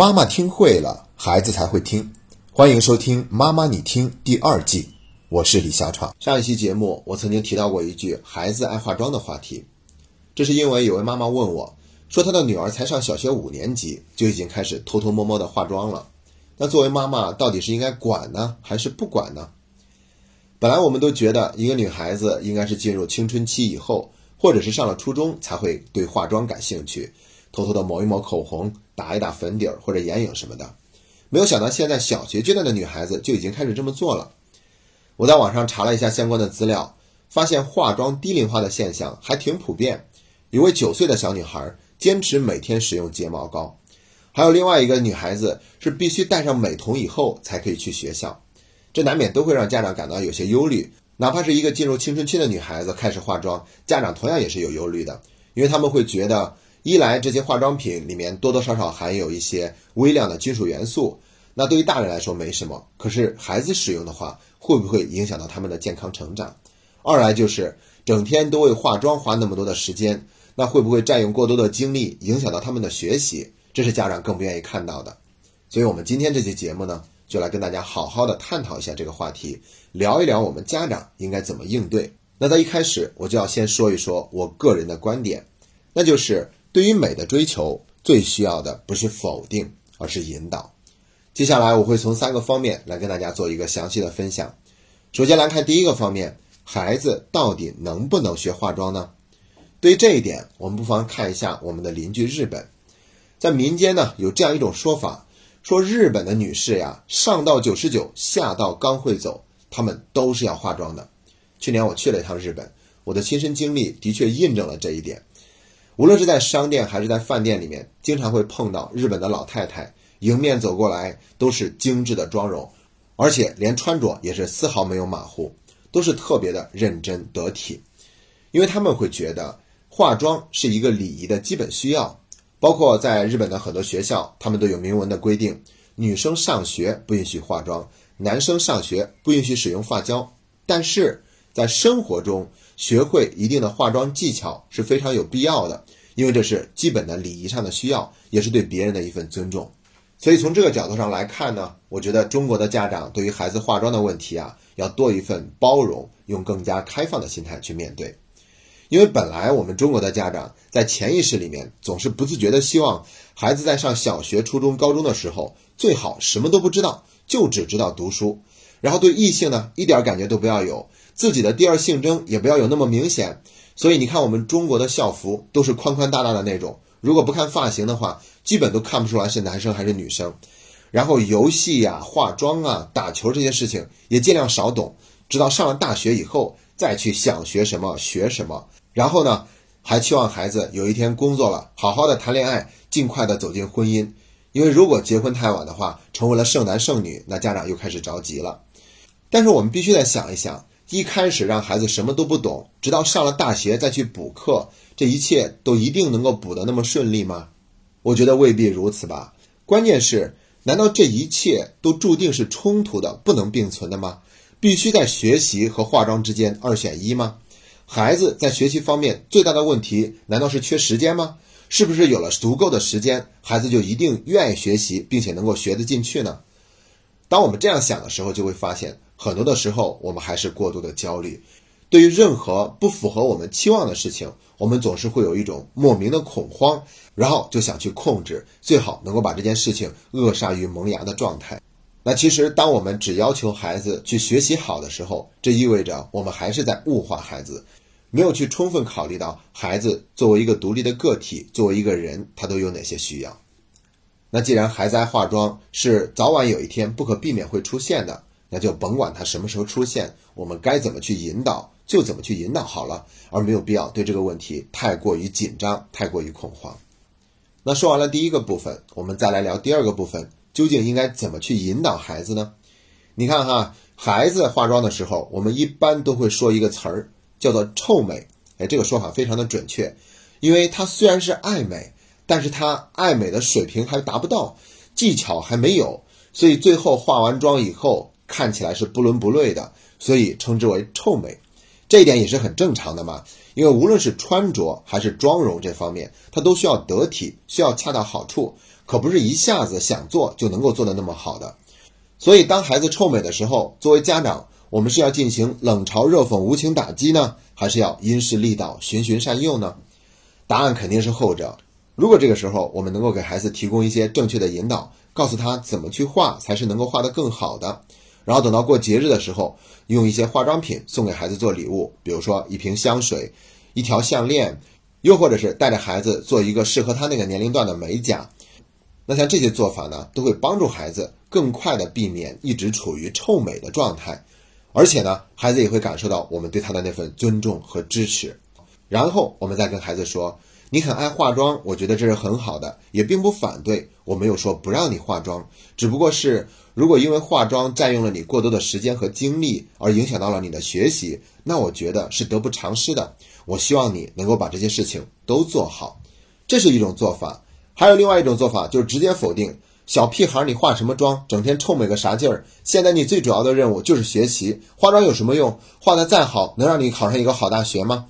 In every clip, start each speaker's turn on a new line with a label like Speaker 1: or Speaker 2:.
Speaker 1: 妈妈听会了，孩子才会听。欢迎收听《妈妈你听》第二季，我是李小闯。上一期节目我曾经提到过一句“孩子爱化妆”的话题，这是因为有位妈妈问我，说她的女儿才上小学五年级就已经开始偷偷摸摸的化妆了。那作为妈妈，到底是应该管呢，还是不管呢？本来我们都觉得一个女孩子应该是进入青春期以后，或者是上了初中才会对化妆感兴趣。偷偷的抹一抹口红，打一打粉底儿或者眼影什么的，没有想到现在小学阶段的女孩子就已经开始这么做了。我在网上查了一下相关的资料，发现化妆低龄化的现象还挺普遍。有位九岁的小女孩坚持每天使用睫毛膏，还有另外一个女孩子是必须戴上美瞳以后才可以去学校，这难免都会让家长感到有些忧虑。哪怕是一个进入青春期的女孩子开始化妆，家长同样也是有忧虑的，因为他们会觉得。一来，这些化妆品里面多多少少含有一些微量的金属元素，那对于大人来说没什么，可是孩子使用的话，会不会影响到他们的健康成长？二来就是整天都为化妆花那么多的时间，那会不会占用过多的精力，影响到他们的学习？这是家长更不愿意看到的。所以，我们今天这期节目呢，就来跟大家好好的探讨一下这个话题，聊一聊我们家长应该怎么应对。那在一开始，我就要先说一说我个人的观点，那就是。对于美的追求，最需要的不是否定，而是引导。接下来我会从三个方面来跟大家做一个详细的分享。首先来看第一个方面，孩子到底能不能学化妆呢？对于这一点，我们不妨看一下我们的邻居日本。在民间呢，有这样一种说法，说日本的女士呀，上到九十九，下到刚会走，她们都是要化妆的。去年我去了一趟日本，我的亲身经历的确印证了这一点。无论是在商店还是在饭店里面，经常会碰到日本的老太太迎面走过来，都是精致的妆容，而且连穿着也是丝毫没有马虎，都是特别的认真得体。因为他们会觉得化妆是一个礼仪的基本需要，包括在日本的很多学校，他们都有明文的规定：女生上学不允许化妆，男生上学不允许使用发胶。但是在生活中，学会一定的化妆技巧是非常有必要的，因为这是基本的礼仪上的需要，也是对别人的一份尊重。所以从这个角度上来看呢，我觉得中国的家长对于孩子化妆的问题啊，要多一份包容，用更加开放的心态去面对。因为本来我们中国的家长在潜意识里面总是不自觉的希望孩子在上小学、初中、高中的时候最好什么都不知道，就只知道读书，然后对异性呢一点感觉都不要有。自己的第二性征也不要有那么明显，所以你看我们中国的校服都是宽宽大大的那种，如果不看发型的话，基本都看不出来是男生还是女生。然后游戏呀、化妆啊、打球这些事情也尽量少懂，直到上了大学以后再去想学什么学什么。然后呢，还期望孩子有一天工作了，好好的谈恋爱，尽快的走进婚姻。因为如果结婚太晚的话，成为了剩男剩女，那家长又开始着急了。但是我们必须得想一想。一开始让孩子什么都不懂，直到上了大学再去补课，这一切都一定能够补得那么顺利吗？我觉得未必如此吧。关键是，难道这一切都注定是冲突的、不能并存的吗？必须在学习和化妆之间二选一吗？孩子在学习方面最大的问题，难道是缺时间吗？是不是有了足够的时间，孩子就一定愿意学习，并且能够学得进去呢？当我们这样想的时候，就会发现。很多的时候，我们还是过度的焦虑。对于任何不符合我们期望的事情，我们总是会有一种莫名的恐慌，然后就想去控制，最好能够把这件事情扼杀于萌芽的状态。那其实，当我们只要求孩子去学习好的时候，这意味着我们还是在物化孩子，没有去充分考虑到孩子作为一个独立的个体，作为一个人，他都有哪些需要。那既然孩子爱化妆是早晚有一天不可避免会出现的。那就甭管他什么时候出现，我们该怎么去引导就怎么去引导好了，而没有必要对这个问题太过于紧张、太过于恐慌。那说完了第一个部分，我们再来聊第二个部分，究竟应该怎么去引导孩子呢？你看哈，孩子化妆的时候，我们一般都会说一个词儿，叫做“臭美”。哎，这个说法非常的准确，因为他虽然是爱美，但是他爱美的水平还达不到，技巧还没有，所以最后化完妆以后。看起来是不伦不类的，所以称之为臭美，这一点也是很正常的嘛。因为无论是穿着还是妆容这方面，它都需要得体，需要恰到好处。可不是一下子想做就能够做得那么好的。所以，当孩子臭美的时候，作为家长，我们是要进行冷嘲热讽、无情打击呢，还是要因势利导、循循善诱呢？答案肯定是后者。如果这个时候我们能够给孩子提供一些正确的引导，告诉他怎么去画才是能够画得更好的，然后等到过节日的时候，用一些化妆品送给孩子做礼物，比如说一瓶香水、一条项链，又或者是带着孩子做一个适合他那个年龄段的美甲。那像这些做法呢，都会帮助孩子更快的避免一直处于臭美的状态，而且呢，孩子也会感受到我们对他的那份尊重和支持。然后我们再跟孩子说：“你很爱化妆，我觉得这是很好的，也并不反对。我没有说不让你化妆，只不过是如果因为化妆占用了你过多的时间和精力，而影响到了你的学习，那我觉得是得不偿失的。我希望你能够把这些事情都做好，这是一种做法。”还有另外一种做法，就是直接否定小屁孩，你化什么妆，整天臭美个啥劲儿？现在你最主要的任务就是学习，化妆有什么用？化的再好，能让你考上一个好大学吗？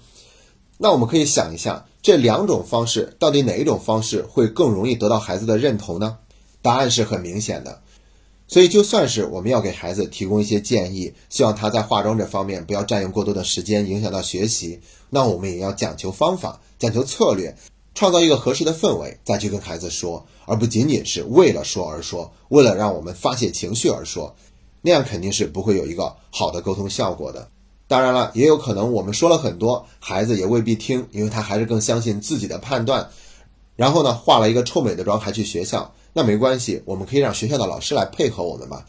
Speaker 1: 那我们可以想一下，这两种方式到底哪一种方式会更容易得到孩子的认同呢？答案是很明显的。所以就算是我们要给孩子提供一些建议，希望他在化妆这方面不要占用过多的时间，影响到学习，那我们也要讲求方法，讲求策略。创造一个合适的氛围，再去跟孩子说，而不仅仅是为了说而说，为了让我们发泄情绪而说，那样肯定是不会有一个好的沟通效果的。当然了，也有可能我们说了很多，孩子也未必听，因为他还是更相信自己的判断。然后呢，化了一个臭美的妆还去学校，那没关系，我们可以让学校的老师来配合我们吧。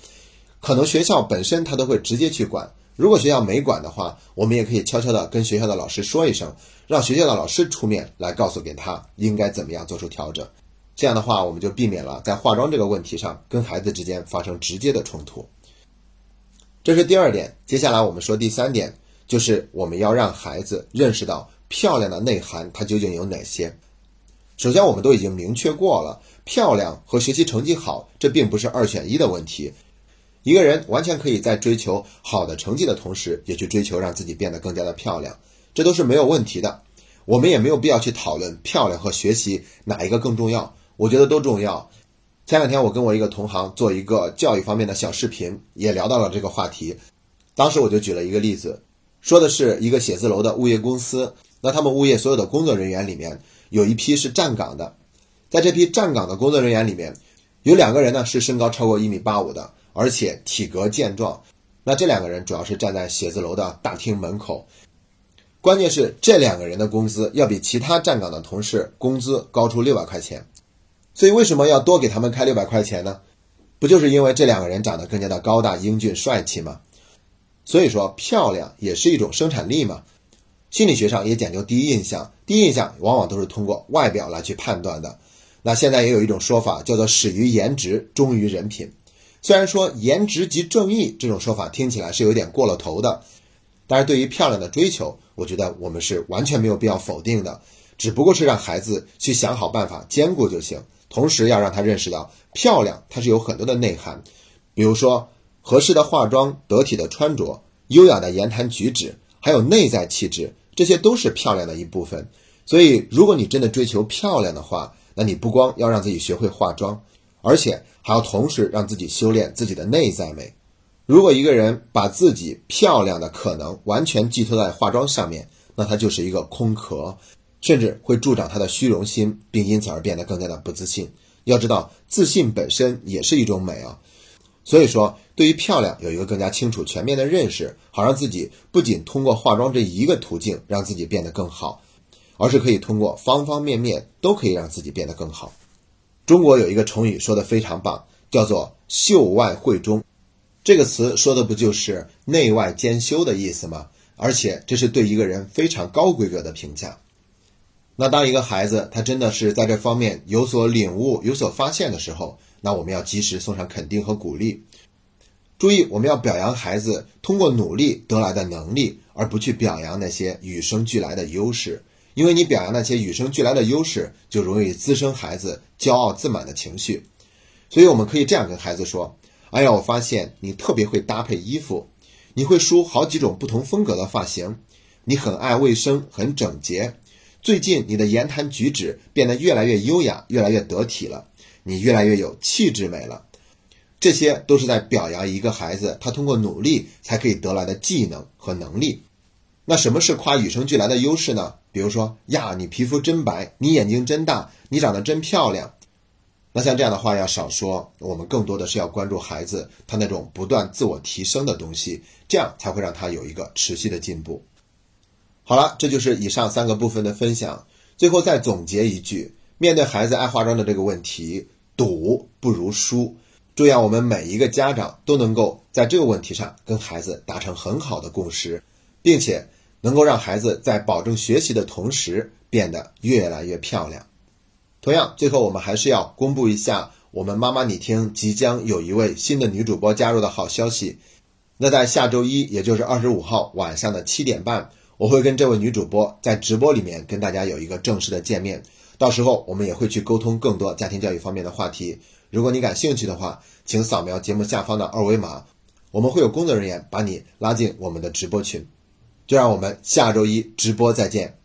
Speaker 1: 可能学校本身他都会直接去管。如果学校没管的话，我们也可以悄悄的跟学校的老师说一声，让学校的老师出面来告诉给他应该怎么样做出调整。这样的话，我们就避免了在化妆这个问题上跟孩子之间发生直接的冲突。这是第二点。接下来我们说第三点，就是我们要让孩子认识到漂亮的内涵它究竟有哪些。首先，我们都已经明确过了，漂亮和学习成绩好这并不是二选一的问题。一个人完全可以在追求好的成绩的同时，也去追求让自己变得更加的漂亮，这都是没有问题的。我们也没有必要去讨论漂亮和学习哪一个更重要，我觉得都重要。前两天我跟我一个同行做一个教育方面的小视频，也聊到了这个话题。当时我就举了一个例子，说的是一个写字楼的物业公司，那他们物业所有的工作人员里面有一批是站岗的，在这批站岗的工作人员里面，有两个人呢是身高超过一米八五的。而且体格健壮，那这两个人主要是站在写字楼的大厅门口。关键是这两个人的工资要比其他站岗的同事工资高出六百块钱，所以为什么要多给他们开六百块钱呢？不就是因为这两个人长得更加的高大英俊帅气吗？所以说漂亮也是一种生产力嘛。心理学上也讲究第一印象，第一印象往往都是通过外表来去判断的。那现在也有一种说法叫做始于颜值，忠于人品。虽然说颜值即正义这种说法听起来是有点过了头的，但是对于漂亮的追求，我觉得我们是完全没有必要否定的，只不过是让孩子去想好办法兼顾就行。同时要让他认识到，漂亮它是有很多的内涵，比如说合适的化妆、得体的穿着、优雅的言谈举止，还有内在气质，这些都是漂亮的一部分。所以，如果你真的追求漂亮的话，那你不光要让自己学会化妆。而且还要同时让自己修炼自己的内在美。如果一个人把自己漂亮的可能完全寄托在化妆上面，那他就是一个空壳，甚至会助长他的虚荣心，并因此而变得更加的不自信。要知道，自信本身也是一种美啊。所以说，对于漂亮有一个更加清楚、全面的认识，好让自己不仅通过化妆这一个途径让自己变得更好，而是可以通过方方面面都可以让自己变得更好。中国有一个成语说的非常棒，叫做“秀外慧中”。这个词说的不就是内外兼修的意思吗？而且这是对一个人非常高规格的评价。那当一个孩子他真的是在这方面有所领悟、有所发现的时候，那我们要及时送上肯定和鼓励。注意，我们要表扬孩子通过努力得来的能力，而不去表扬那些与生俱来的优势。因为你表扬那些与生俱来的优势，就容易滋生孩子骄傲自满的情绪。所以我们可以这样跟孩子说：“哎呀，我发现你特别会搭配衣服，你会梳好几种不同风格的发型，你很爱卫生，很整洁。最近你的言谈举止变得越来越优雅，越来越得体了。你越来越有气质美了。这些都是在表扬一个孩子他通过努力才可以得来的技能和能力。那什么是夸与生俱来的优势呢？比如说呀，你皮肤真白，你眼睛真大，你长得真漂亮。那像这样的话要少说，我们更多的是要关注孩子他那种不断自我提升的东西，这样才会让他有一个持续的进步。好了，这就是以上三个部分的分享。最后再总结一句：面对孩子爱化妆的这个问题，赌不如输。祝愿我们每一个家长都能够在这个问题上跟孩子达成很好的共识，并且能够让孩子在保证学习的同时变得越来越漂亮。同样，最后我们还是要公布一下我们妈妈你听即将有一位新的女主播加入的好消息。那在下周一，也就是二十五号晚上的七点半，我会跟这位女主播在直播里面跟大家有一个正式的见面。到时候我们也会去沟通更多家庭教育方面的话题。如果你感兴趣的话，请扫描节目下方的二维码，我们会有工作人员把你拉进我们的直播群。就让我们下周一直播再见。